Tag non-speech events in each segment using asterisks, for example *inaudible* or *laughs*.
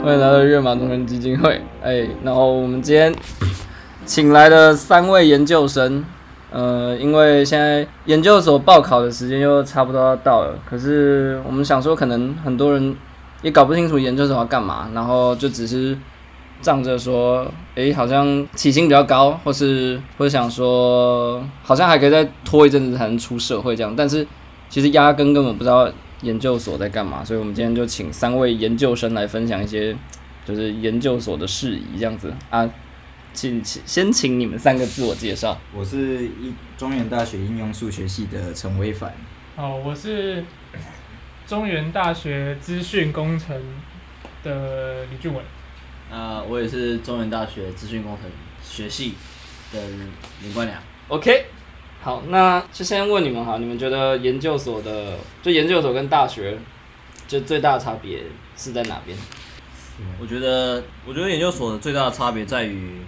欢迎来到跃马中人基金会。哎，然后我们今天请来了三位研究生。呃，因为现在研究所报考的时间又差不多要到了，可是我们想说，可能很多人也搞不清楚研究所要干嘛，然后就只是仗着说，哎，好像起薪比较高，或是或者想说，好像还可以再拖一阵子才能出社会这样，但是其实压根根本不知道研究所在干嘛，所以我们今天就请三位研究生来分享一些就是研究所的事宜这样子啊。请请先请你们三个自我介绍。我是一中原大学应用数学系的陈威凡。哦，我是中原大学资讯工程的李俊伟。啊，我也是中原大学资讯工程学系的林冠良。OK，好，那就先问你们哈，你们觉得研究所的就研究所跟大学就最大的差别是在哪边？我觉得，我觉得研究所的最大的差别在于。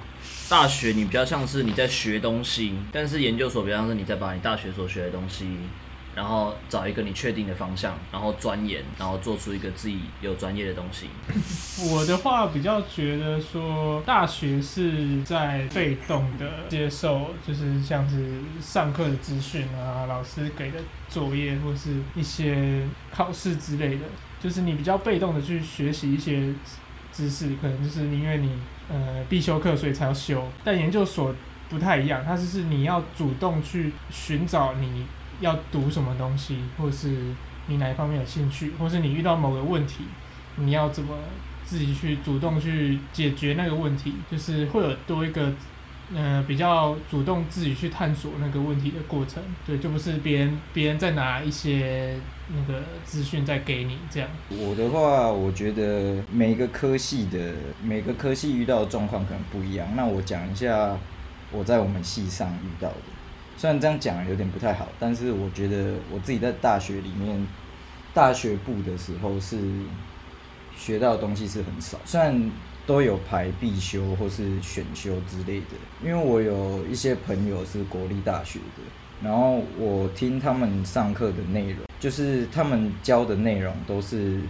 大学你比较像是你在学东西，但是研究所比较像是你在把你大学所学的东西，然后找一个你确定的方向，然后钻研，然后做出一个自己有专业的东西。我的话比较觉得说，大学是在被动的接受，就是像是上课的资讯啊，老师给的作业或是一些考试之类的，就是你比较被动的去学习一些知识，可能就是因为你。呃，必修课所以才要修，但研究所不太一样，它就是你要主动去寻找你要读什么东西，或是你哪一方面有兴趣，或是你遇到某个问题，你要怎么自己去主动去解决那个问题，就是会有多一个。呃，比较主动自己去探索那个问题的过程，对，就不是别人别人在拿一些那个资讯在给你这样。我的话，我觉得每个科系的每个科系遇到的状况可能不一样。那我讲一下我在我们系上遇到的，虽然这样讲有点不太好，但是我觉得我自己在大学里面大学部的时候是学到的东西是很少，虽然。都有排必修或是选修之类的，因为我有一些朋友是国立大学的，然后我听他们上课的内容，就是他们教的内容都是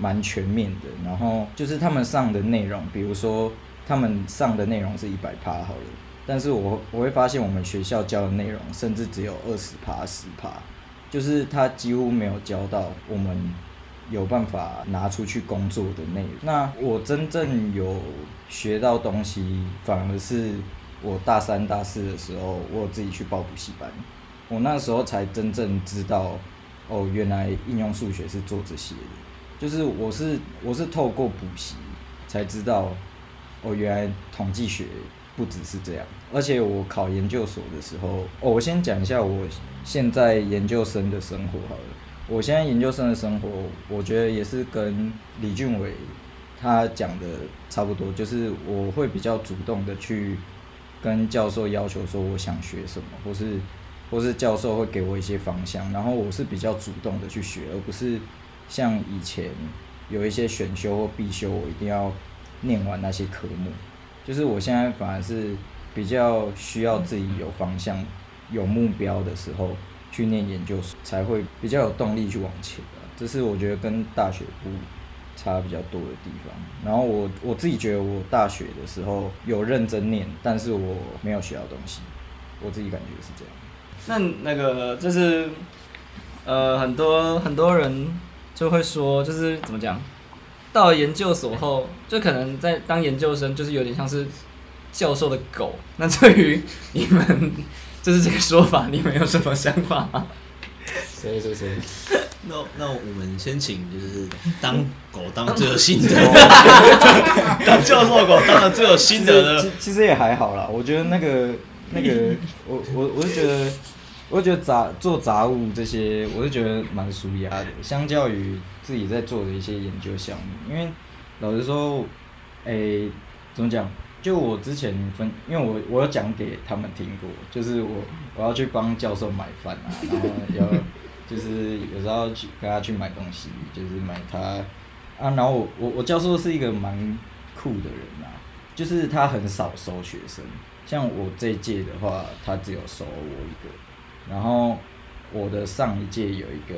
蛮全面的，然后就是他们上的内容，比如说他们上的内容是一百趴好了，但是我我会发现我们学校教的内容甚至只有二十趴十趴，就是他几乎没有教到我们。有办法拿出去工作的内容。那我真正有学到东西，反而是我大三、大四的时候，我自己去报补习班。我那时候才真正知道，哦，原来应用数学是做这些。就是我是我是透过补习才知道，哦，原来统计学不只是这样。而且我考研究所的时候，哦，我先讲一下我现在研究生的生活好了。我现在研究生的生活，我觉得也是跟李俊伟他讲的差不多，就是我会比较主动的去跟教授要求说我想学什么，或是或是教授会给我一些方向，然后我是比较主动的去学，而不是像以前有一些选修或必修，我一定要念完那些科目。就是我现在反而是比较需要自己有方向、有目标的时候。去念研究所才会比较有动力去往前这是我觉得跟大学不差比较多的地方。然后我我自己觉得我大学的时候有认真念，但是我没有学到东西，我自己感觉是这样。那那个就是，呃，很多很多人就会说，就是怎么讲，到了研究所后，就可能在当研究生，就是有点像是教授的狗。那对于你们。就是这个说法，你们有什么想法吗？谁谁谁？那那我们先请就是当狗当最有心 *laughs* 得，*laughs* 当教授狗当了最有心得的。其实也还好啦，我觉得那个那个，*laughs* 我我我是觉得，我觉得杂做杂物这些，我是觉得蛮舒压的，相较于自己在做的一些研究项目，因为老实说，诶，怎么讲？就我之前分，因为我我有讲给他们听过，就是我我要去帮教授买饭啊，然后要 *laughs* 就是有时候去跟他去买东西，就是买他啊，然后我我我教授是一个蛮酷的人啊，就是他很少收学生，像我这一届的话，他只有收我一个，然后我的上一届有一个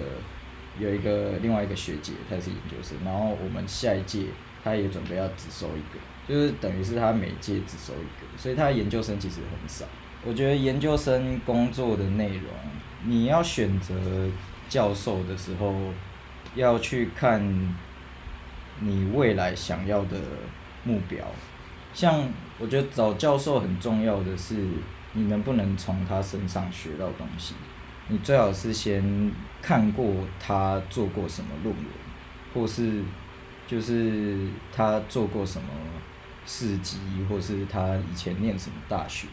有一个另外一个学姐，她是研究生，然后我们下一届她也准备要只收一个，就是等于是她每届只收一个，所以她研究生其实很少。我觉得研究生工作的内容，你要选择教授的时候，要去看你未来想要的目标。像我觉得找教授很重要的是，你能不能从他身上学到东西。你最好是先看过他做过什么论文，或是就是他做过什么事迹，或是他以前念什么大学，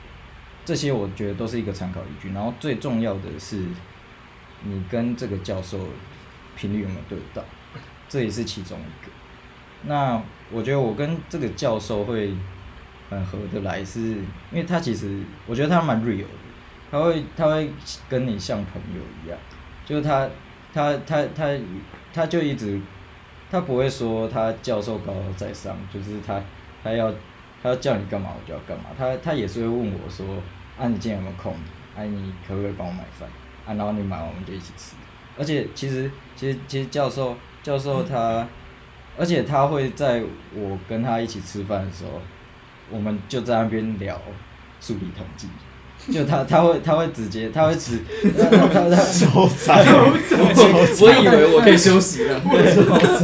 这些我觉得都是一个参考依据。然后最重要的是，你跟这个教授频率有没有对到，这也是其中一个。那我觉得我跟这个教授会很合得来，是因为他其实我觉得他蛮 real 的。他会，他会跟你像朋友一样，就是他，他，他，他，他就一直，他不会说他教授高高在上，就是他，他要，他要叫你干嘛我就要干嘛，他，他也是会问我说，啊你今天有没有空？啊你可不可以帮我买饭？啊然后你买完我们就一起吃。而且其实，其实，其实教授，教授他，而且他会在我跟他一起吃饭的时候，我们就在那边聊数理统计。*laughs* 就他他会他会直接他会直 *laughs* 他他他收财，我以为我可以休息了。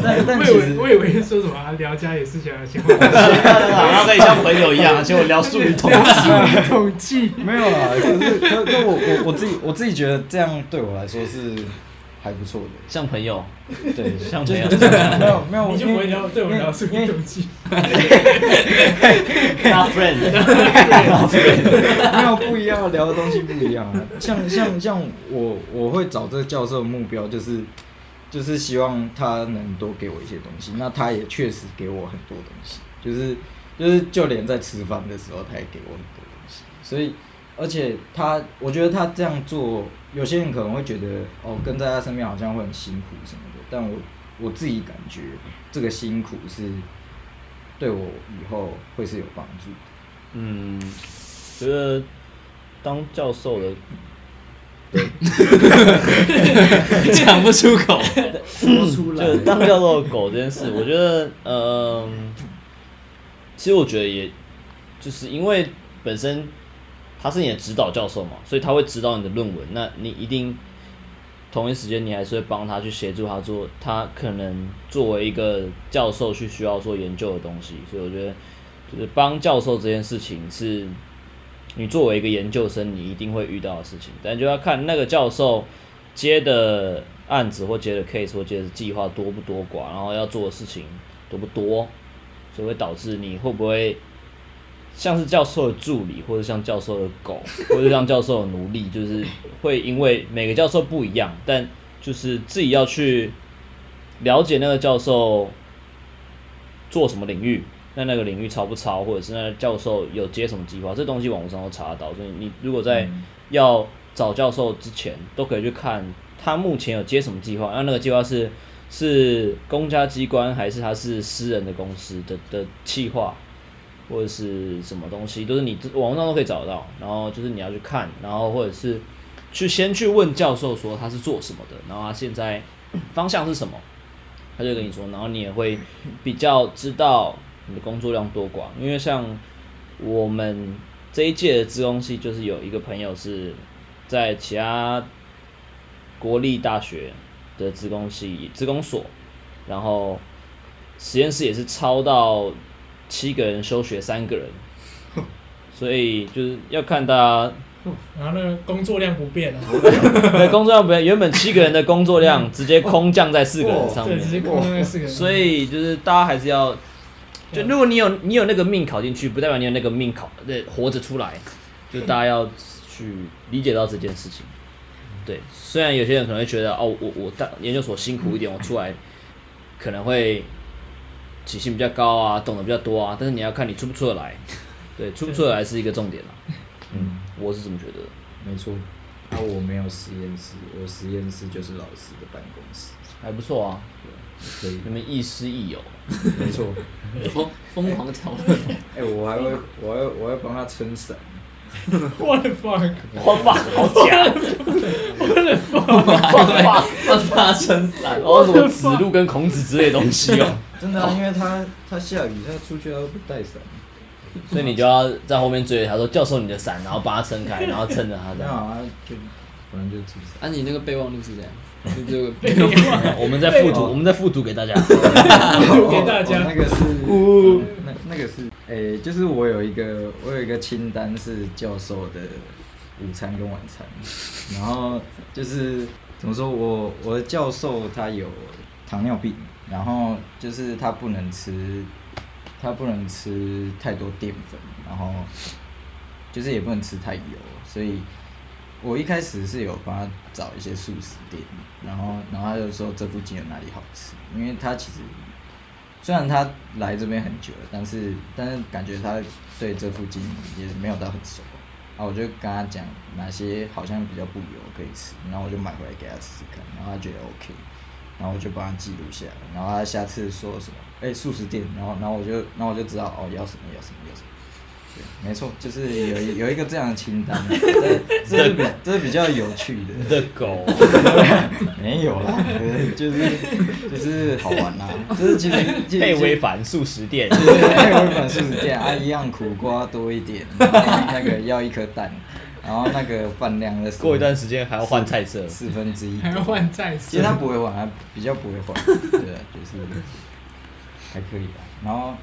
但但我其实以为我以为说什么啊聊家也是想要讲然后可以像朋友一样，结果聊数理统聊计。统计，没有啦，可是可可我我我自己我自己觉得这样对我来说是还不错的，像朋友，对，*laughs* 像朋友。没有没有，你就不会聊对我聊数因为理统计，大 *laughs* friend，*laughs* 没有不一样，聊的东西不一样啊。像像像我我会找这个教授的目标就是就是希望他能多给我一些东西，那他也确实给我很多东西，就是就是就连在吃饭的时候，他也给我很多东西，所以而且他我觉得他这样做，有些人可能会觉得哦跟在他身边好像会很辛苦什么的，但我我自己感觉这个辛苦是对我以后会是有帮助的。嗯，觉得当教授的讲不出口，说出来就是当教授的狗这件事，我觉得，嗯、其实我觉得也，就是因为本身他是你的指导教授嘛，所以他会指导你的论文，那你一定同一时间你还是会帮他去协助他做他可能作为一个教授去需要做研究的东西，所以我觉得就是帮教授这件事情是你作为一个研究生你一定会遇到的事情，但就要看那个教授接的案子或接的 case 或接的计划多不多寡，然后要做的事情多不多，所以会导致你会不会像是教授的助理，或者像教授的狗，*laughs* 或者像教授的奴隶，就是会因为每个教授不一样，但就是自己要去了解那个教授做什么领域，那那个领域超不超，或者是那个教授有接什么计划，这东西网络上都查得到。所以你如果在要找教授之前，都可以去看他目前有接什么计划，那那个计划是是公家机关还是他是私人的公司的的计划，或者是什么东西，都是你网上都可以找得到。然后就是你要去看，然后或者是去先去问教授说他是做什么的，然后他现在 *clears throat* 方向是什么，他就跟你说，然后你也会比较知道你的工作量多寡。因为像我们这一届的资工系，就是有一个朋友是在其他国立大学的资工系资工所，然后实验室也是超到七个人休学三个人，所以就是要看大家然后那个工作量不变啊，*laughs* 对工作量不变，原本七个人的工作量直接空降在四个人上对，面直，接空降在四个人，所以就是大家还是要，就如果你有你有那个命考进去，不代表你有那个命考对活着出来，就大家要去理解到这件事情。对，虽然有些人可能会觉得哦，我我大研究所辛苦一点，我出来可能会起薪比较高啊，懂得比较多啊，但是你要看你出不出得来，*laughs* 对，出不出得来是一个重点啦。嗯，我是这么觉得的。没错。啊，我没有实验室，我实验室就是老师的办公室，还不错啊，可以你，们亦师亦友，没错。疯疯狂讨论，哎、我还会，我还我还帮他撑伞，我的 fuck，我发好假，花发帮他撑伞。然后什么子路跟孔子之类的东西哦。真的啊、因为他他下雨，他出去他都不带伞。所以你就要在后面追着他说：“教授，你的伞。”然后把它撑开，然后撑着他这样。*laughs* 没有啊，就反正就出伞。啊，你那个备忘录是这样，*laughs* 就这个备忘录。我们在复读，我们在复读给大家。*laughs* 给大家哦那个是，呜那那个是，诶、就是我有一个我有一个清单是教授的午餐跟晚餐，然后就是怎么说我我的教授他有糖尿病，然后就是他不能吃他不能吃太多淀粉，然后就是也不能吃太油，所以我一开始是有帮他找一些素食店，然后然后他就说这附近有哪里好吃，因为他其实虽然他来这边很久了，但是但是感觉他对这附近也没有到很熟。然后我就跟他讲哪些好像比较不油可以吃，然后我就买回来给他吃吃看，然后他觉得 OK，然后我就帮他记录下来，然后他下次说什么，哎、素食店，然后然后我就然后我就知道哦要什么要什么要什么，对，没错，就是有一有一个这样的清单，这这是比这是比较有趣的，*laughs* 的狗，*laughs* 没有啦，呃就是就是好玩啦，就是其实其实 *laughs* 配微凡素食店，对对对，我本素食店啊，一样苦瓜多一点，那个要一颗蛋，然后那个饭量的过一段时间还要换菜色。四分之一，还要换菜色其实他不会换，他比较不会换，*laughs* 对，就是还可以吧。然后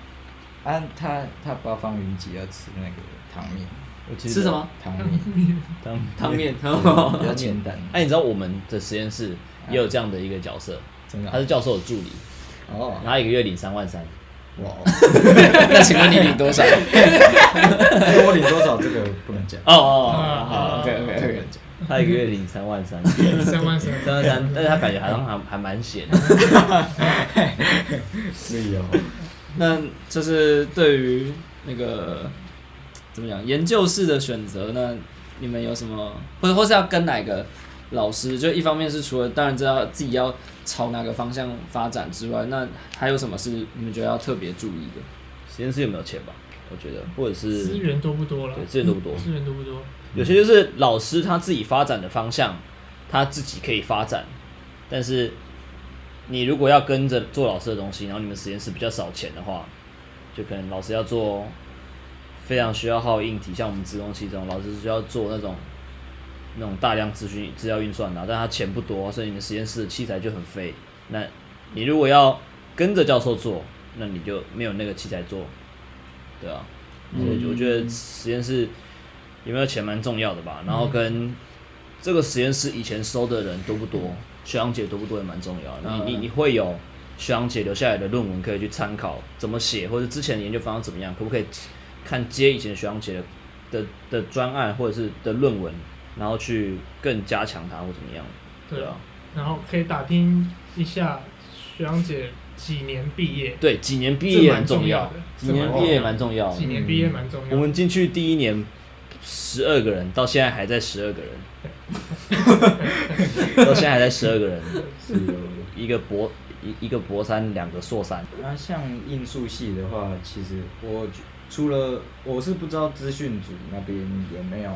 啊，他他八方云集要吃那个汤面，我其实吃什么？汤面汤汤面。*laughs* 比较简单，哎，你知道我们的实验室也有这样的一个角色，真的啊他是教授的助理，哦然，后一个月领三万三。哇，*laughs* 那请问你领多少？哎我领多少这个不能讲，哦哦，啊好，OK OK 这个不 OK 能。讲。他一个月领三万三，三万三，三万三，但是他感觉好像还还蛮闲的。*laughs* 是哦，那就是对于那个怎么讲研究室的选择，那你们有什么，或者或是要跟哪个老师？就一方面是除了当然知道自己要朝哪个方向发展之外，那还有什么是你们觉得要特别注意的？实验室有没有钱吧？我觉得，或者是资源多不多了对？资源多不多？资源多不多？有些就是老师他自己发展的方向，他自己可以发展，但是你如果要跟着做老师的东西，然后你们实验室比较少钱的话，就可能老师要做非常需要耗硬体，像我们自动器这种，老师需要做那种那种大量资讯资料运算的啊，但他钱不多，所以你们实验室的器材就很废。那你如果要跟着教授做，那你就没有那个器材做，对啊，所以我觉得实验室有没有钱蛮重要的吧。然后跟这个实验室以前收的人多不多，学长姐多不多也蛮重要的。你你你会有学长姐留下来的论文可以去参考怎么写，或者之前的研究方向怎么样，可不可以看接以前学长姐的的的专案或者是的论文，然后去更加强它或怎么样？对啊，然后可以打听一下学长姐几年毕业，对，几年毕业很重要这蛮重要的，几年毕业蛮重要的。几年毕业蛮重要的。我们进去第一年十二个人，到现在还在十二个人，*laughs* 到现在还在十二个人，是哦。一个博一一个博三，两个硕三。那像应数系的话，其实我除了我是不知道资讯组那边有没有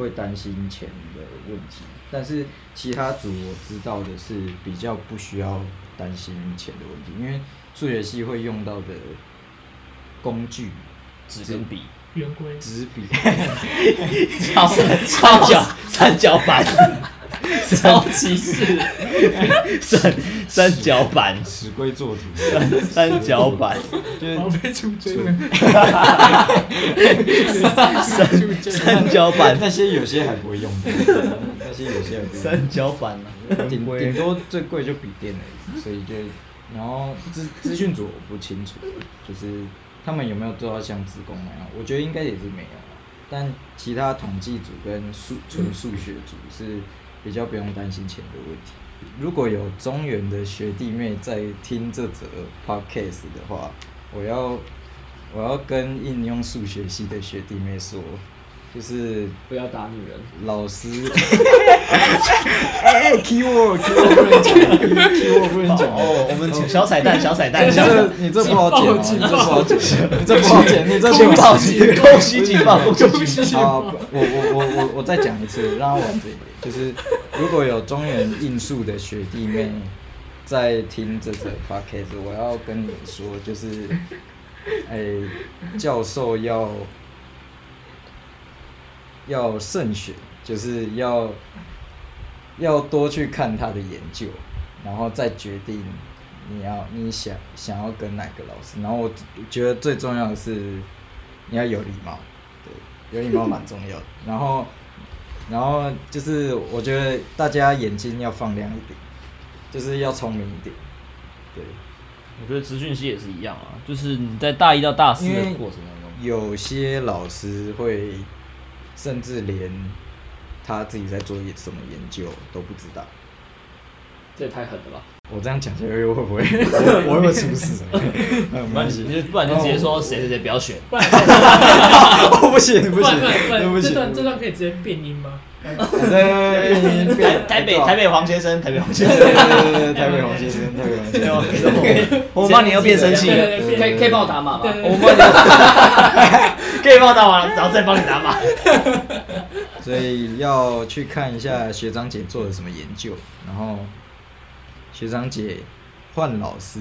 会担心钱的问题，但是其他组我知道的是比较不需要担心钱的问题，因为数学系会用到的工具纸跟笔，圆规，纸笔，*laughs* *laughs* 超三角三角板，*laughs* 超歧视！三三角板，尺规作图，三三角板，就是好被出征了。三三角板，那些有些还不会用的，那些有些还不会。三角板啊，顶顶多最贵就笔电而已，所以就然后资资讯组我不清楚，就是他们有没有做到像职工那样，我觉得应该也是没有啦但其他统计组跟数纯数学组是比较不用担心钱的问题。如果有中原的学弟妹在听这则 podcast 的话，我要我要跟应用数学系的学弟妹说，就是不要打女人。老师，*laughs* 哎，keyword keyword 不能讲，keyword 不能讲。哦，我们小彩蛋，小彩蛋，你这你这不好剪哦，你这不好剪，*laughs* 你这不好剪，你这警报不好警剪。*laughs* 恭喜警报，恭喜警报。啊，我我我我我再讲一次，让他完整一点。就是如果有中原应数的学弟妹在听这则 podcast，我要跟你们说，就是，哎、教授要要慎选，就是要要多去看他的研究，然后再决定你要你想想要跟哪个老师。然后我觉得最重要的是你要有礼貌，对，有礼貌蛮重要的。然后然后就是我觉得大家眼睛要放亮一点，就是要聪明一点，对。我觉得资讯系也是一样啊，就是你在大一到大四的过程当中，有些老师会，甚至连他自己在做什么研究都不知道。这也太狠了吧！我这样讲下去会不会 *laughs* 我会不会出事？*laughs* 没关系，你就不然就直接说谁谁谁不要选，不然 *laughs* 哦不行不不行不行不然，这段这段可以直接变音吗？对对对台台北台北黄先生，台北黄先生，对对对台北黄先生，台北黄先生，我帮你又变声器可以可以帮我打码吗？我帮你。可以帮我打码，然后再帮你打码。所以要去看一下学长姐做了什么研究，然后学长姐换老师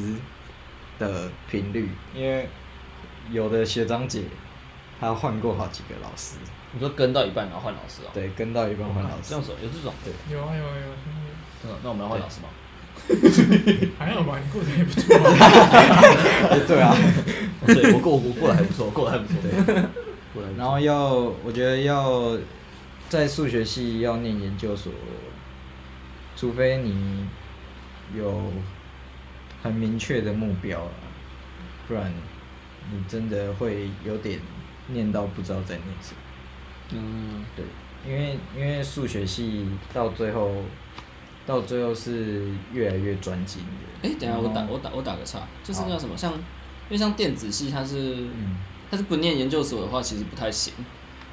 的频率，因为有的学长姐她换过好几个老师，你说跟到一半然后换老师哦？对，跟到一半换老师。这样，子有这种，对，有啊有啊有啊，那那我们要换老师吗？*laughs* 还好吧，你过得也不错啊。哎 *laughs* 对啊，对我过我过得还不错，过得还不错。对，过得还不错。然后要我觉得要在数学系要念研究所，除非你有很明确的目标啊，不然你真的会有点念到不知道在念什么。嗯，对，因为因为数学系到最后，到最后是越来越专精的。哎、等一下我打我打我打个岔，就是好那什么，像因为像电子系它是，嗯它是不念研究所的话，其实不太行。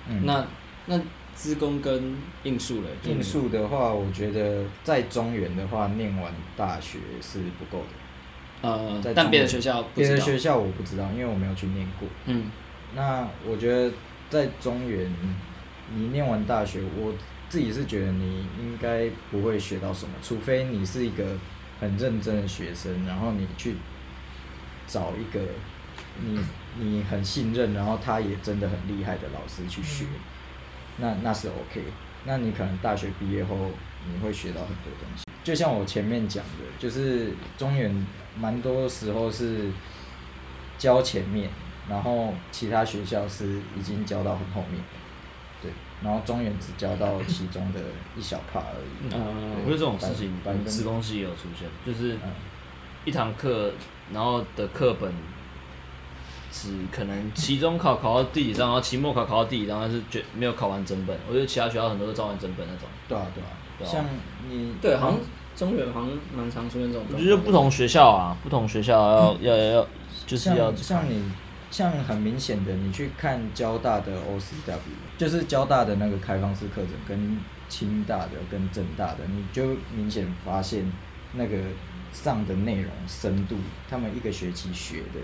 嗯，那那资工跟应数了，应数的话，我觉得在中原的话，念完大学是不够的。呃在，但别的学校不知道。别的学校我不知道，因为我没有去念过。嗯那我觉得在中原，你念完大学，我自己是觉得你应该不会学到什么，除非你是一个很认真的学生，然后你去找一个你你很信任，然后他也真的很厉害的老师去学，那那是 OK。那你可能大学毕业后，你会学到很多东西。就像我前面讲的，就是中原蛮多时候是教前面，然后其他学校是已经教到很后面，对，然后中原只教到其中的一小 part 而已。嗯我觉得这种事情百分，之自工系也有出现，就是嗯一堂课，然后的课本只可能期中考考到第几章，然后期末考考到第几章，但是绝没有考完整本。我觉得其他学校很多都照完整本那种。对啊，对啊，对啊像你对，好像中原好像蛮常出现这种。我觉得不同学校啊，不同学校要要要要，就是要像像你像很明显的，你去看交大的 OCW，就是交大的那个开放式课程跟清大的跟正大的，你就明显发现那个上的内容深度，他们一个学期学的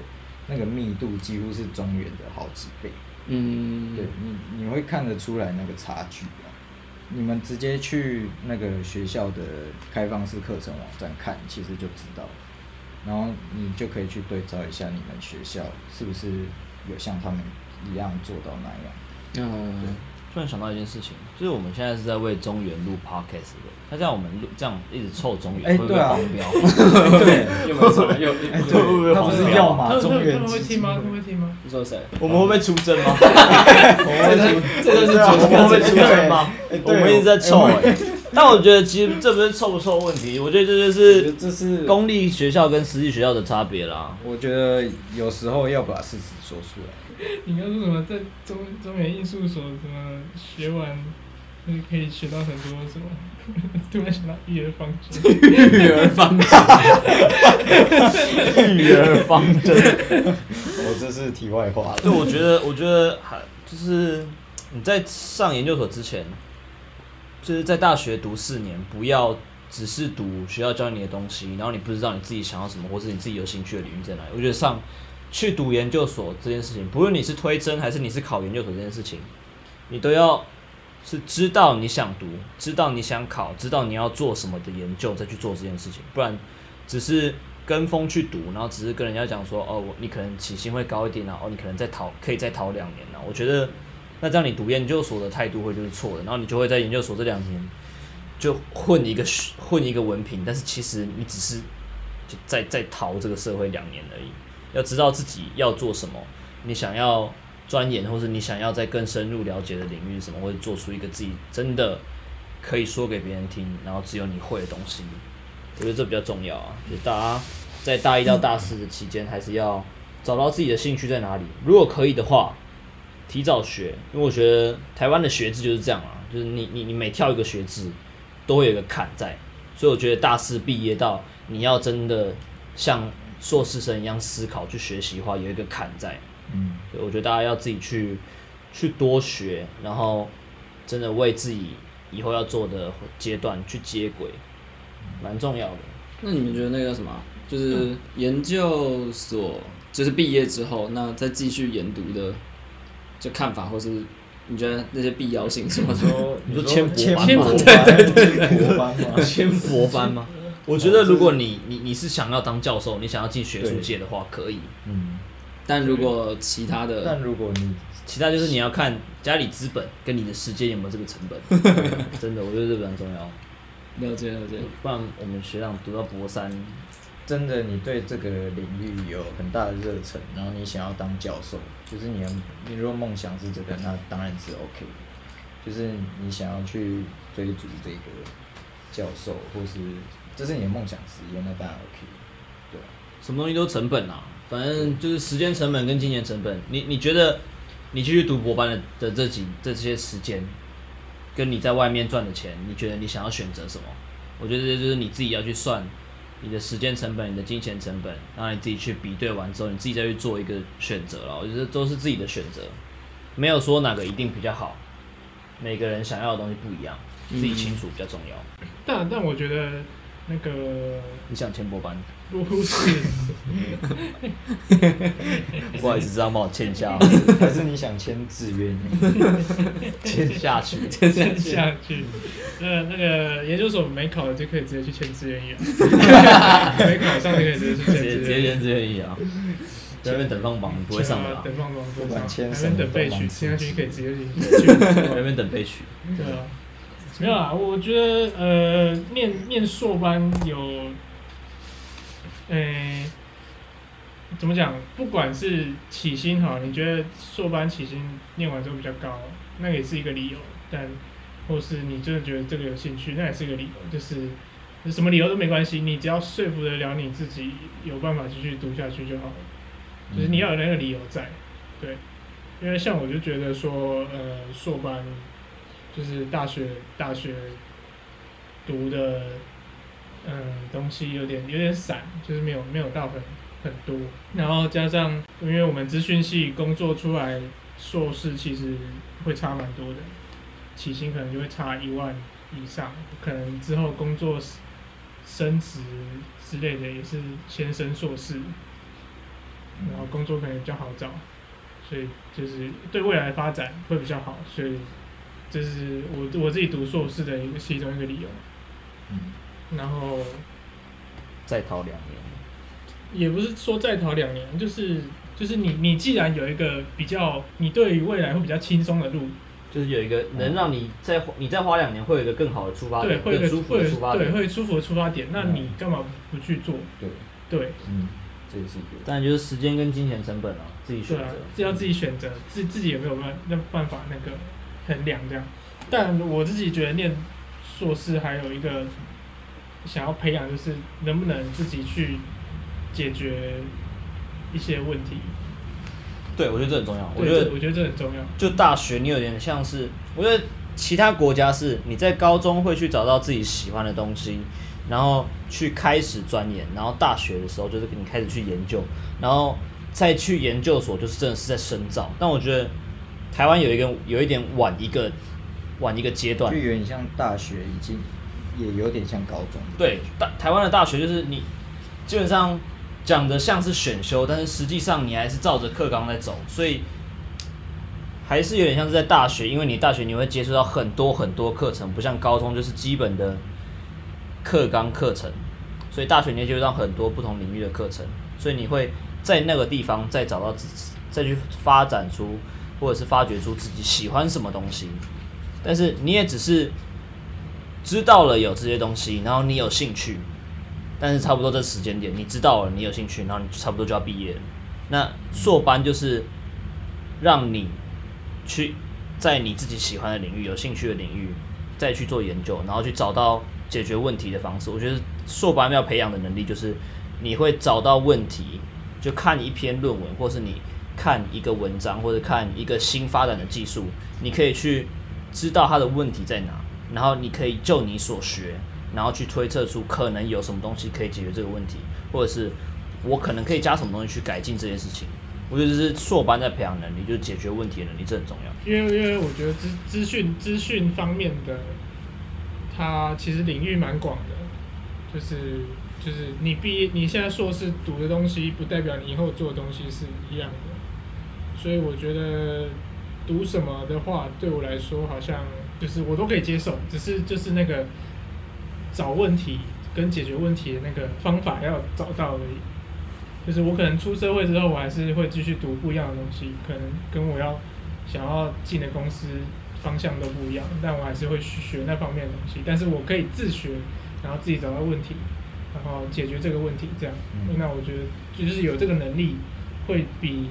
那个密度几乎是中原的好几倍。嗯，对你你会看得出来那个差距啊。你们直接去那个学校的开放式课程网站看，其实就知道了。然后你就可以去对照一下你们学校是不是有像他们一样做到那样。嗯，突然想到一件事情，就是我们现在是在为中原录 podcast 的，那这样我们录这样一直凑中原，哎会不会啊黄标？*laughs* 对，又没错，又哎会不会对，他不是要嘛他们他们中原他们会听吗？他们会听吗？你说谁？我们会不会出征吗？*laughs* 我们会出，*laughs* 这就是对啊我们会出征吗？我们一直在凑哎、但我觉得其实这不是凑不凑问题，我觉得这就是这是公立学校跟私立学校的差别啦。我觉得有时候要把事实说出来。你刚说什么在中中原艺术所什么学完，就是可以学到很多什么？*laughs* 突然想到育儿方针，育儿方针。*laughs* 育儿方针，我这是题外话了。对，我觉得，我觉得还就是你在上研究所之前，就是在大学读四年，不要只是读学校教你的东西，然后你不知道你自己想要什么，或是你自己有兴趣的领域在哪里。我觉得上去读研究所这件事情，不论你是推甄还是你是考研究所这件事情，你都要是知道你想读，知道你想考，知道你要做什么的研究，再去做这件事情，不然。只是跟风去读，然后只是跟人家讲说，哦，你可能起薪会高一点啊，哦，你可能再逃可以再逃两年啊。我觉得那这样你读研究所的态度会就是错的，然后你就会在研究所这两年就混一个混一个文凭，但是其实你只是就在在逃这个社会两年而已。要知道自己要做什么，你想要钻研，或是你想要再更深入了解的领域什么，或者做出一个自己真的可以说给别人听，然后只有你会的东西。我觉得这比较重要啊，就大家在大一到大四的期间，还是要找到自己的兴趣在哪里。如果可以的话，提早学，因为我觉得台湾的学制就是这样啊，就是你你你每跳一个学制，都会有一个坎在，所以我觉得大四毕业到你要真的像硕士生一样思考去学习的话，有一个坎在。嗯，对我觉得大家要自己去去多学，然后真的为自己以后要做的阶段去接轨，蛮重要的。那你们觉得那个什么啊？就是研究所，就是毕业之后，那再继续研读的，就看法或是你觉得那些必要性什么的？*laughs* 说你说千千千佛佛班，千佛班吗？千佛班吗？我觉得如果你你你是想要当教授，你想要进学术界的话，可以。嗯，但如果其他的，但如果你其他就是你要看家里资本跟你的时间有没有这个成本。*laughs* 真的，我觉得这个很重要。了解了解，不然我们学长读到博三，真的你对这个领域有很大的热忱，然后你想要当教授，就是你的你如果梦想是这个，那当然是 OK 的。就是你想要去追逐这个教授，或是这是你的梦想职业，那当然 OK。对？什么东西都成本啊，反正就是时间成本跟金钱成本。你你觉得你继续读博班的的这几这些时间，跟你在外面赚的钱，你觉得你想要选择什么？我觉得这就是你自己要去算你的时间成本、你的金钱成本，然后你自己去比对完之后，你自己再去做一个选择了。我觉得都是自己的选择，没有说哪个一定比较好。每个人想要的东西不一样，自己清楚比较重要。但但我觉得那个你想签博班，不是，不好意思，这样帮我签下，还是你想签志愿役？签下去。签下去。那那个研究所没考的就可以直接去签志愿役了，没考上就可以直接去签直接直接志愿役。签志愿役啊，在那边等放榜，不会上的啦，等放榜不不管上，签什么等备取，签下去可以直接去。在那边等被取。对啊，没有啊，我觉得呃，念念硕班有，呃，怎么讲？不管是起薪哈，你觉得硕班起薪念完之后比较高，那也是一个理由。但或是你真的觉得这个有兴趣，那也是一个理由。就是什么理由都没关系，你只要说服得了你自己，有办法继续读下去就好了。就是你要有那个理由在，对。因为像我就觉得说，呃，硕班就是大学大学读的，嗯，东西有点有点散，就是没有没有到很很多。然后加上，因为我们资讯系工作出来，硕士其实会差蛮多的，起薪可能就会差一万以上，可能之后工作升职之类的也是先升硕士，然后工作可能比较好找。所以就是对未来的发展会比较好，所以这是我我自己读硕士的一个其中一个理由。嗯然后再逃两年，也不是说再逃两年，就是就是你你既然有一个比较，你对于未来会比较轻松的路，就是有一个能让你再花你再花两年，会有一个更好的出发点对，点，会有一个舒服的出发点。会舒服的出发点，那嗯你干嘛不去做？对，对嗯，这也是一个。但就是时间跟金钱成本啊，自己选择要自己选择，自自己有没有办那办法那个衡量这样。但我自己觉得念硕士还有一个想要培养，就是能不能自己去解决一些问题。对，我觉得这很重要。我觉得这我觉得这很重要。就大学，你有点像是，我觉得其他国家是你在高中会去找到自己喜欢的东西，然后去开始钻研，然后大学的时候就是你开始去研究，然后再去研究所就是真的是在深造。但我觉得台湾有一个有一点晚一个晚一个阶段就，有点像大学，已经也有点像高中。对，大台湾的大学就是你基本上讲的像是选修，但是实际上你还是照着课纲在走，所以还是有点像是在大学，因为你大学你会接触到很多很多课程，不像高中就是基本的课纲课程，所以大学你也接触到很多不同领域的课程，所以你会在那个地方再找到自己，再去发展出或者是发掘出自己喜欢什么东西。但是你也只是知道了有这些东西，然后你有兴趣，但是差不多这时间点你知道了你有兴趣，然后你差不多就要毕业了。那硕班就是让你去在你自己喜欢的领域、有兴趣的领域再去做研究，然后去找到解决问题的方式。我觉得硕班要培养的能力就是你会找到问题，就看一篇论文，或是你看一个文章，或者看一个新发展的技术，你可以去知道它的问题在哪，然后你可以就你所学，然后去推测出可能有什么东西可以解决这个问题，或者是我可能可以加什么东西去改进这件事情。我觉得是硕班在培养能力，就是解决问题的能力，这很重要。因为因为我觉得资资讯资讯方面的，它其实领域蛮广的，就是就是你毕业你现在硕士读的东西，不代表你以后做的东西是一样的，所以我觉得读什么的话，对我来说好像就是我都可以接受，只是就是那个找问题跟解决问题的那个方法要找到而已。就是我可能出社会之后，我还是会继续读不一样的东西，可能跟我要想要进的公司方向都不一样，但我还是会去学那方面的东西。但是我可以自学，然后自己找到问题，然后解决这个问题，这样。嗯那我觉得就是有这个能力，会比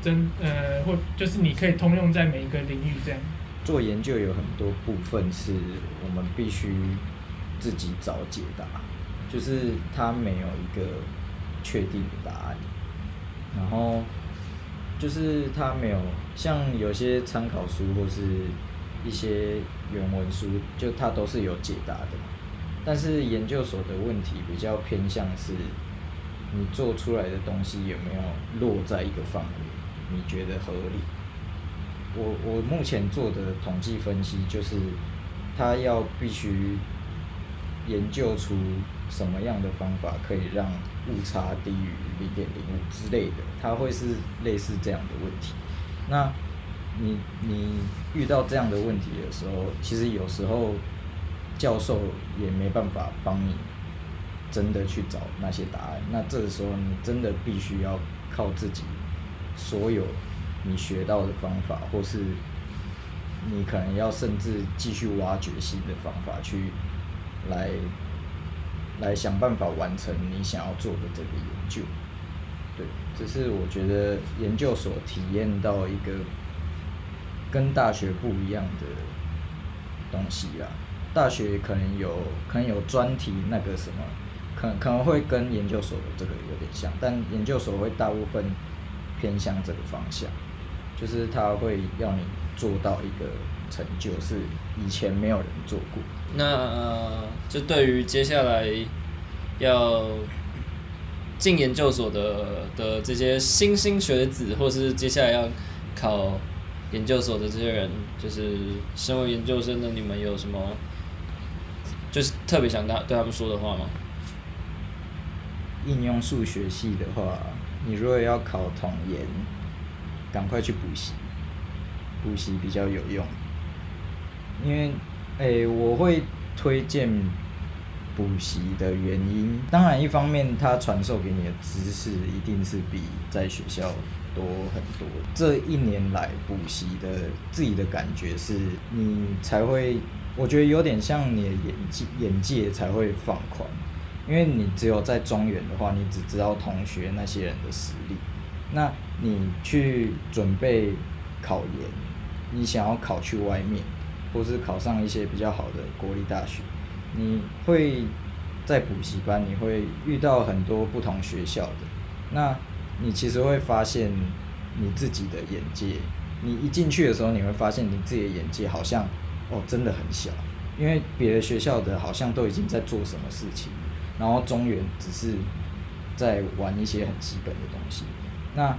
真呃，或就是你可以通用在每一个领域这样。做研究有很多部分是我们必须自己找解答，就是它没有一个确定的答案，然后就是它没有像有些参考书或是一些原文书，就它都是有解答的。但是研究所的问题比较偏向是，你做出来的东西有没有落在一个范围，你觉得合理？我我目前做的统计分析就是，他要必须研究出什么样的方法可以让误差低于零点零五之类的，他会是类似这样的问题。那你你遇到这样的问题的时候，其实有时候教授也没办法帮你真的去找那些答案。那这个时候你真的必须要靠自己所有你学到的方法，或是你可能要甚至继续挖掘新的方法去来来想办法完成你想要做的这个研究。对，这是我觉得研究所体验到一个跟大学不一样的东西啦。大学可能有可能有专题那个什么，可能可能会跟研究所的这个有点像，但研究所会大部分偏向这个方向，就是他会要你做到一个成就，是以前没有人做过。那、呃、就对于接下来要进研究所的的这些新兴学子，或是接下来要考研究所的这些人，就是身为研究生的你们有什么，就是特别想他对他们说的话吗？应用数学系的话，你如果要考统研，赶快去补习，补习比较有用。因为，诶、我会推荐补习的原因，当然一方面它传授给你的知识一定是比在学校多很多。这一年来补习的自己的感觉是，你才会，我觉得有点像你的眼界眼界才会放宽。因为你只有在中原的话，你只知道同学那些人的实力，那你去准备考研，你想要考去外面，或是考上一些比较好的国立大学，你会在补习班，你会遇到很多不同学校的，那你其实会发现你自己的眼界，你一进去的时候，你会发现你自己的眼界好像哦真的很小，因为别的学校的好像都已经在做什么事情。然后中原只是在玩一些很基本的东西，那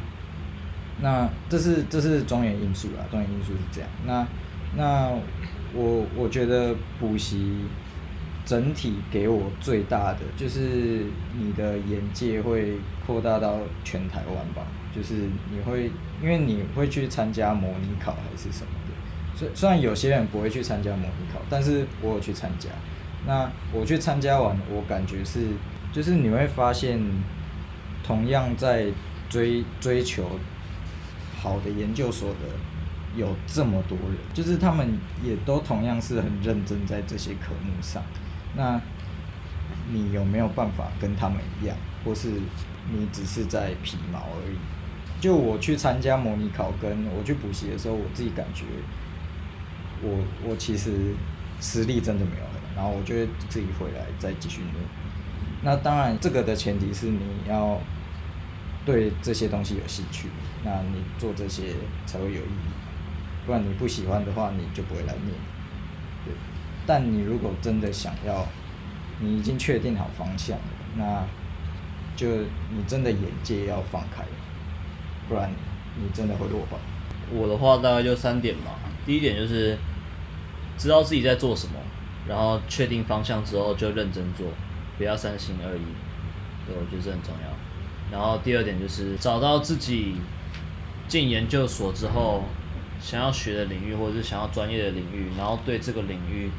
那这是这是中原因素啦，中原因素是这样。那那我我觉得补习整体给我最大的就是你的眼界会扩大到全台湾吧，就是你会因为你会去参加模拟考还是什么的，虽虽然有些人不会去参加模拟考，但是我有去参加。那我去参加完，我感觉是，就是你会发现，同样在追追求好的研究所的有这么多人，就是他们也都同样是很认真在这些科目上。那你有没有办法跟他们一样，或是你只是在皮毛而已？就我去参加模拟考，跟我去补习的时候，我自己感觉，我我其实实力真的没有很，然后我就会自己回来再继续努力。那当然，这个的前提是你要对这些东西有兴趣，那你做这些才会有意义。不然你不喜欢的话，你就不会来念。对，但你如果真的想要，你已经确定好方向了，那就你真的眼界要放开，不然你真的会落榜。我的话大概就三点嘛，第一点就是知道自己在做什么，然后确定方向之后就认真做，不要三心二意，对我觉得这很重要。然后第二点就是找到自己进研究所之后想要学的领域，或者是想要专业的领域，然后对这个领域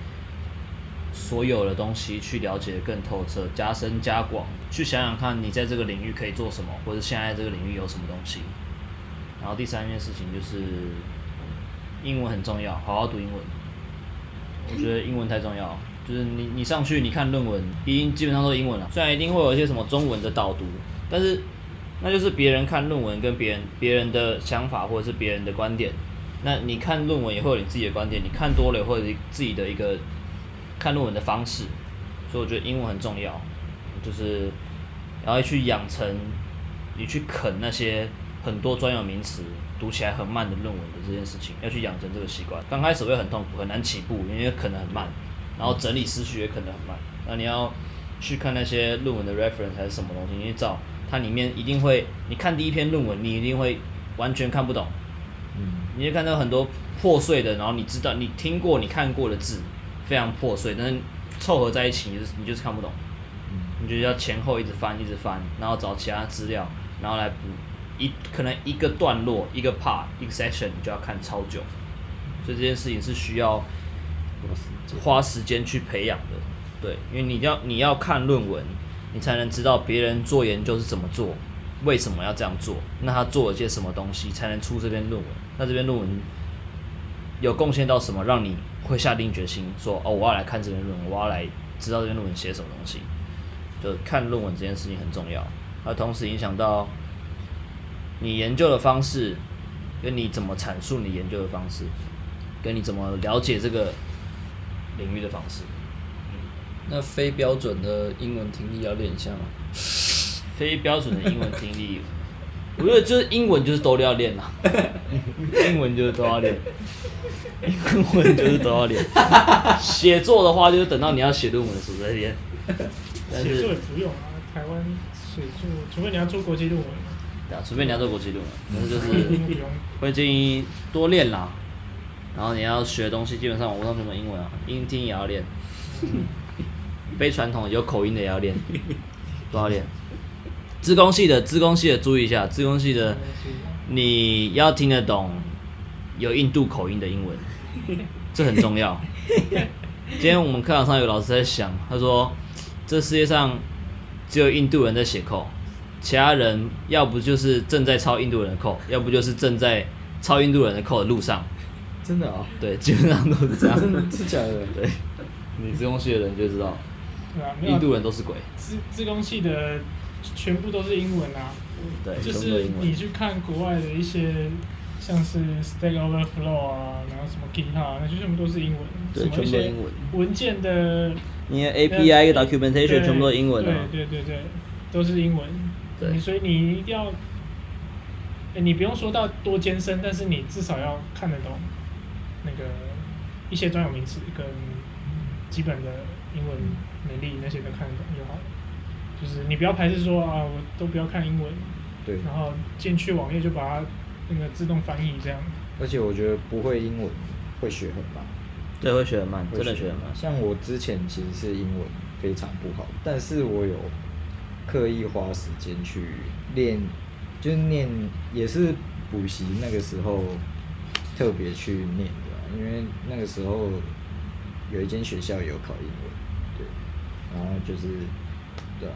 所有的东西去了解更透彻，加深加广，去想想看你在这个领域可以做什么，或者现在这个领域有什么东西。然后第三件事情就是英文很重要，好好读英文。我觉得英文太重要，就是你你上去你看论文，一定基本上都是英文了，虽然一定会有一些什么中文的导读，但是那就是别人看论文跟别人别人的想法或者是别人的观点，那你看论文也会有你自己的观点，你看多了或者自己的一个看论文的方式，所以我觉得英文很重要，就是然后去养成你去啃那些很多专有名词读起来很慢的论文的这件事情，要去养成这个习惯。刚开始会很痛苦，很难起步，因为啃得很慢，然后整理思绪也啃得很慢。那你要去看那些论文的 reference 还是什么东西，你去找它里面一定会，你看第一篇论文，你一定会完全看不懂，嗯，你会看到很多破碎的，然后你知道你听过、你看过的字非常破碎，但是凑合在一起，你就是你就是看不懂。嗯你就要前后一直翻，一直翻，然后找其他资料，然后来补一可能一个段落、一个 part、一个 section，你就要看超久。所以这件事情是需要花时间去培养的，对，因为你要你要看论文，你才能知道别人做研究是怎么做，为什么要这样做，那他做了些什么东西才能出这篇论文？那这篇论文有贡献到什么，让你会下定决心说哦，我要来看这篇论文，我要来知道这篇论文写什么东西。就看论文这件事情很重要，它同时影响到你研究的方式，跟你怎么阐述你研究的方式，跟你怎么了解这个领域的方式。那非标准的英文听力要练一下吗？非标准的英文听力，*laughs* 我觉得就是英文就是都要练啦，*laughs* 英文就是都要练，英文就是都要练。写作的话，就是等到你要写论文的时候再练。但写作也不用啊，台湾写作，除非你要做国际论文，对啊，除非你要做国际论文，但是就是。会建议多练啦。然后你要学的东西，基本上网络上什么英文啊，英听也要练，非传统有口音的也要练，*laughs* 都要练。资工系的，资工系的注意一下，资工系的你要听得懂有印度口音的英文，*laughs* 这很重要。今天我们课堂上有老师在想，他说这世界上只有印度人在写扣，其他人要不就是正在抄印度人的扣，要不就是正在抄印度人的扣的路上。真的哦、对，基本上都是这样。真的真假的？对，你资工系的人就知道，对啊，没有印度人都是鬼。自自贡系的全部都是英文啊，对，就是。你去看国外的一些，像是 Stack Overflow 啊，然后什么 GitHub，那就全部都是英文，对全部都英文文件的你的 API 跟 documentation 全部都是英文啊。对对对对，都是英文。对所以你一定要，诶你不用说到多艰深，但是你至少要看得懂那个一些专有名词跟基本的英文能力那些都看得懂就好了。就是你不要排斥说啊，我都不要看英文，对，然后进去网页就把它那个自动翻译这样。而且我觉得不会英文会学很慢，对，会学很慢，会真的学很慢。像我之前其实是英文非常不好，但是我有刻意花时间去练，就是念也是补习那个时候特别去念的啊，因为那个时候有一间学校有考英文，就是对啊，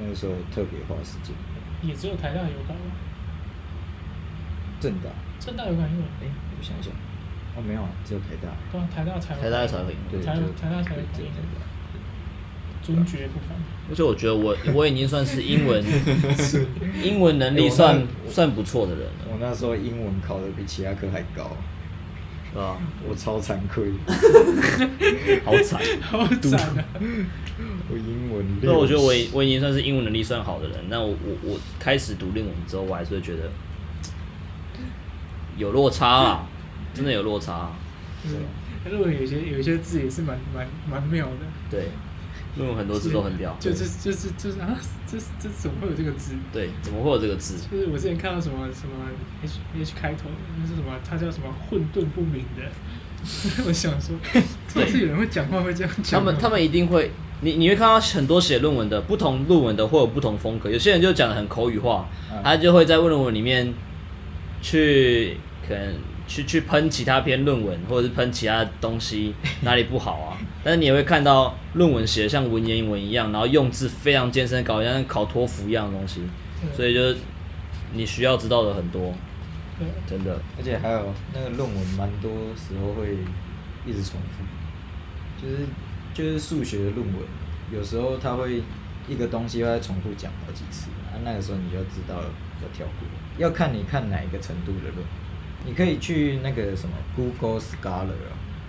那个时候特别花时间。也只有台大有感吧？正大，正大有感英文，哎、我想想，哦没有啊，只有台大。对啊，台大才有台大才会赢。对，台台大才有对英文台大。尊爵不凡。而且我觉得我我已经算是英文 *laughs* 英文能力算算不错的人了，我那时候英文考的比其他科还高，对吧？我超惭愧，*laughs* 好惨。好惨啊！我英文那我觉得我我已经算是英文能力算好的人，那我我我开始读另文之后，我还是会觉得有落差啊，*laughs* 真的有落差。嗯，如果有些有些字也是蛮蛮蛮妙的，对，论文很多字都很屌。就是就是就是啊，这这怎么会有这个字？对，怎么会有这个字？就是我之前看到什么什么 H H 开头，那是什么？它叫什么混沌不明的。*laughs* 我想说，*laughs* 这是有人会讲话会这样讲他。们他们一定会，你你会看到很多写论文的不同论文的会有不同风格，有些人就讲的很口语化，嗯他就会在论文里面去可能去去喷其他篇论文，或者是喷其他东西哪里不好啊。但是你也会看到论文写的像文言文一样，然后用字非常艰深，搞得像考托福一样的东西，所以就是你需要知道的很多，对真的。而且还有那个论文，蛮多时候会一直重复，就是就是数学的论文，有时候它会一个东西会再重复讲好几次，啊，那个时候你就知道要跳过，要看你看哪一个程度的论文，你可以去那个什么 Google Scholar，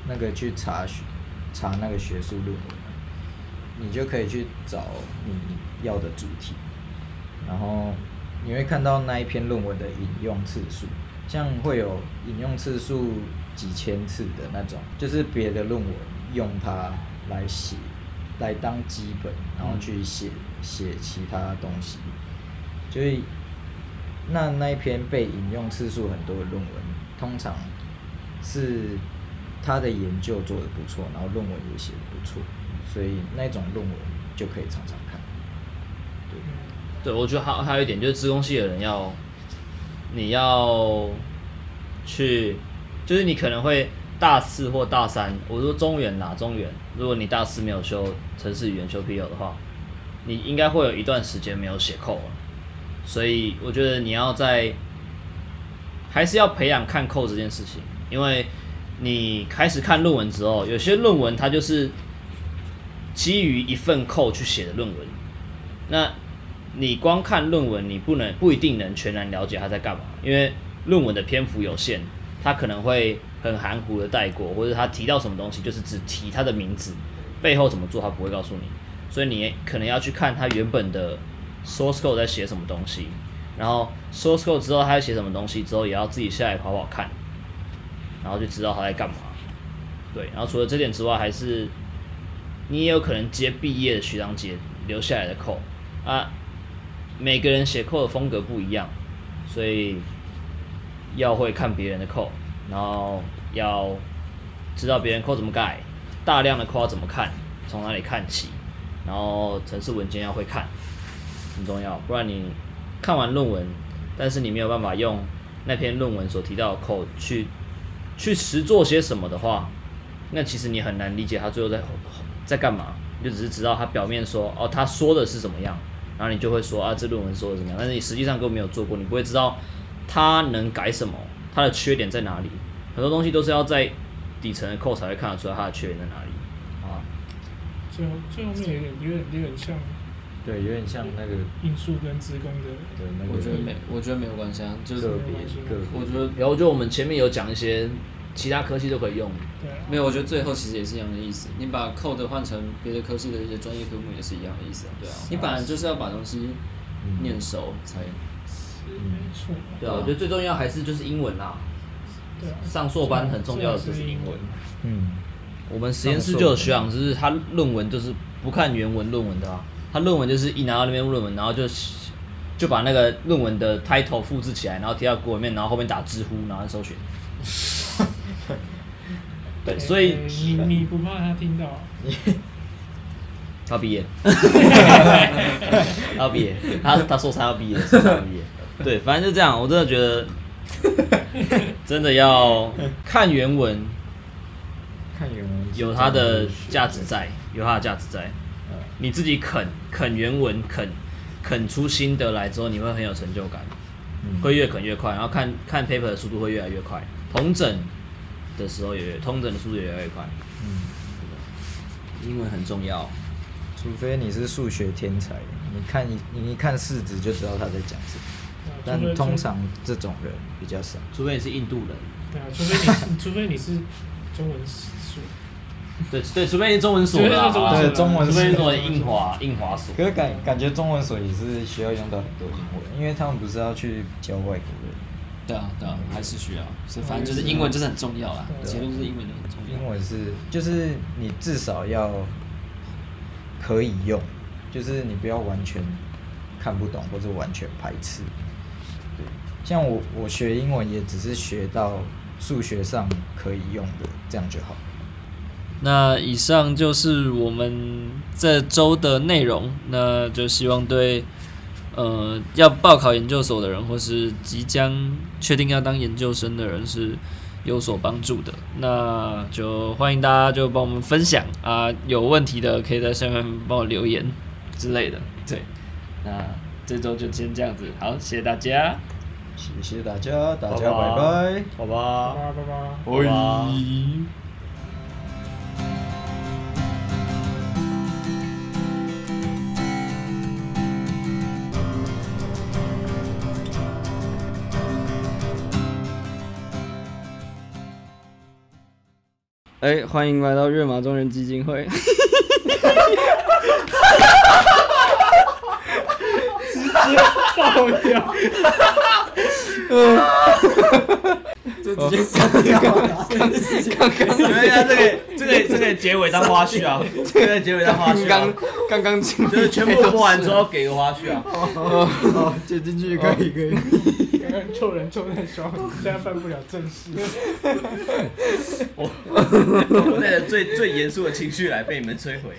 那个去查学查那个学术论文，你就可以去找你要的主题，然后你会看到那一篇论文的引用次数，像会有引用次数几千次的那种，就是别的论文用它来写，来当基本，然后去写写其他东西，所以那那一篇被引用次数很多的论文，通常是他的研究做得不错，然后论文也写得不错，所以那种论文就可以常常看。对。对，我觉得还还有一点就是，资工系的人要，你要去，就是你可能会大四或大三，我说中原啦，中原，如果你大四没有修城市语言修 P L 的话，你应该会有一段时间没有写扣了，所以我觉得你要在，还是要培养看扣这件事情，因为你开始看论文之后，有些论文它就是基于一份扣去写的论文，那你光看论文，你不能不一定能全然了解他在干嘛，因为论文的篇幅有限，他可能会很含糊的带过，或者他提到什么东西，就是只提他的名字，背后怎么做他不会告诉你，所以你可能要去看他原本的 source code 在写什么东西，然后 source code 之后他在写什么东西之后，也要自己下来跑跑看，然后就知道他在干嘛。对，然后除了这点之外，还是你也有可能接毕业的学长姐留下来的扣啊。每个人写扣的风格不一样，所以要会看别人的扣，然后要知道别人扣怎么改，大量的扣要怎么看，从哪里看起，然后程式文件要会看，很重要，不然你看完论文，但是你没有办法用那篇论文所提到的 code 去去实做些什么的话，那其实你很难理解他最后在在干嘛，你就只是知道他表面说哦他说的是怎么样。然后你就会说啊，这论文说的怎么样？但是你实际上根本没有做过，你不会知道他能改什么，他的缺点在哪里。很多东西都是要在底层的 code 才会看得出来它的缺点在哪里。啊，最后最后面有点有点有点像对，有点像那个应数跟职工的对那个我觉得没，我觉得没有关系啊，就是个别个别，我觉得然后就我们前面有讲一些其他科系都可以用，对啊，没有，我觉得最后其实也是一样的意思。你把 code 换成别的科系的一些专业科目也是一样的意思啊。对啊，你本来就是要把东西念熟才。是没错，对啊，我觉得最重要还是就是英文啦。对啊，上硕班很重要的就是英文。嗯，我们实验室就有学长，就是他论文就是不看原文论文的啊，他论文就是一拿到那篇论文，然后就就把那个论文的 title 复制起来，然后贴到 Google 里面，然后后面打知乎，然后搜寻。*laughs* 对，所以欸你你不怕他听到啊？他毕业，*laughs* 他要毕业，他他说他要毕业，说他要毕业，*laughs* 对，反正就这样，我真的觉得，真的要看原文，看原文有它的价值在，有它的价值在。你自己啃啃原文，啃啃出心得来之后，你会很有成就感，嗯会越啃越快，然后看看 paper 的速度会越来越快，同整的时候也越通整的速度也越来越快。嗯，英文很重要，除非你是数学天才，你看你你一看式子就知道他在讲什么。但通常这种人比较少。除非你是印度人，对啊，除非你除非你是中文数，对对，除非中文所的、啊，除非是中文所对中文除非是所中文印华印华所。可是感感觉中文所也是需要用到很多英文，因为他们不是要去教外国人，对啊，对啊，还是需要，所以反正就是英文就是很重要啦。对结论就是英文很重要。英文是就是你至少要可以用，就是你不要完全看不懂或者完全排斥。对，像我我学英文也只是学到数学上可以用的，这样就好。那以上就是我们这周的内容，那就希望对呃要报考研究所的人，或是即将确定要当研究生的人是有所帮助的。那就欢迎大家就帮我们分享啊，有问题的可以在下面帮我留言之类的。对，那这周就先这样子，好，谢谢大家，谢谢大家，大家拜拜拜拜。好吧拜拜拜拜。哎、欢迎来到热马中人基金会。爆掉！*laughs* 就直接删掉，刚你们看这个这个这个结尾当花絮啊，这个结尾当花絮 *laughs* 刚啊，刚刚进就是全部播完之后给个花絮啊。好，接进去可以可以。刚 *laughs* 刚臭人臭太爽，现在办不了正事。*laughs* 我我带着最最严肃的情绪来被你们摧毁。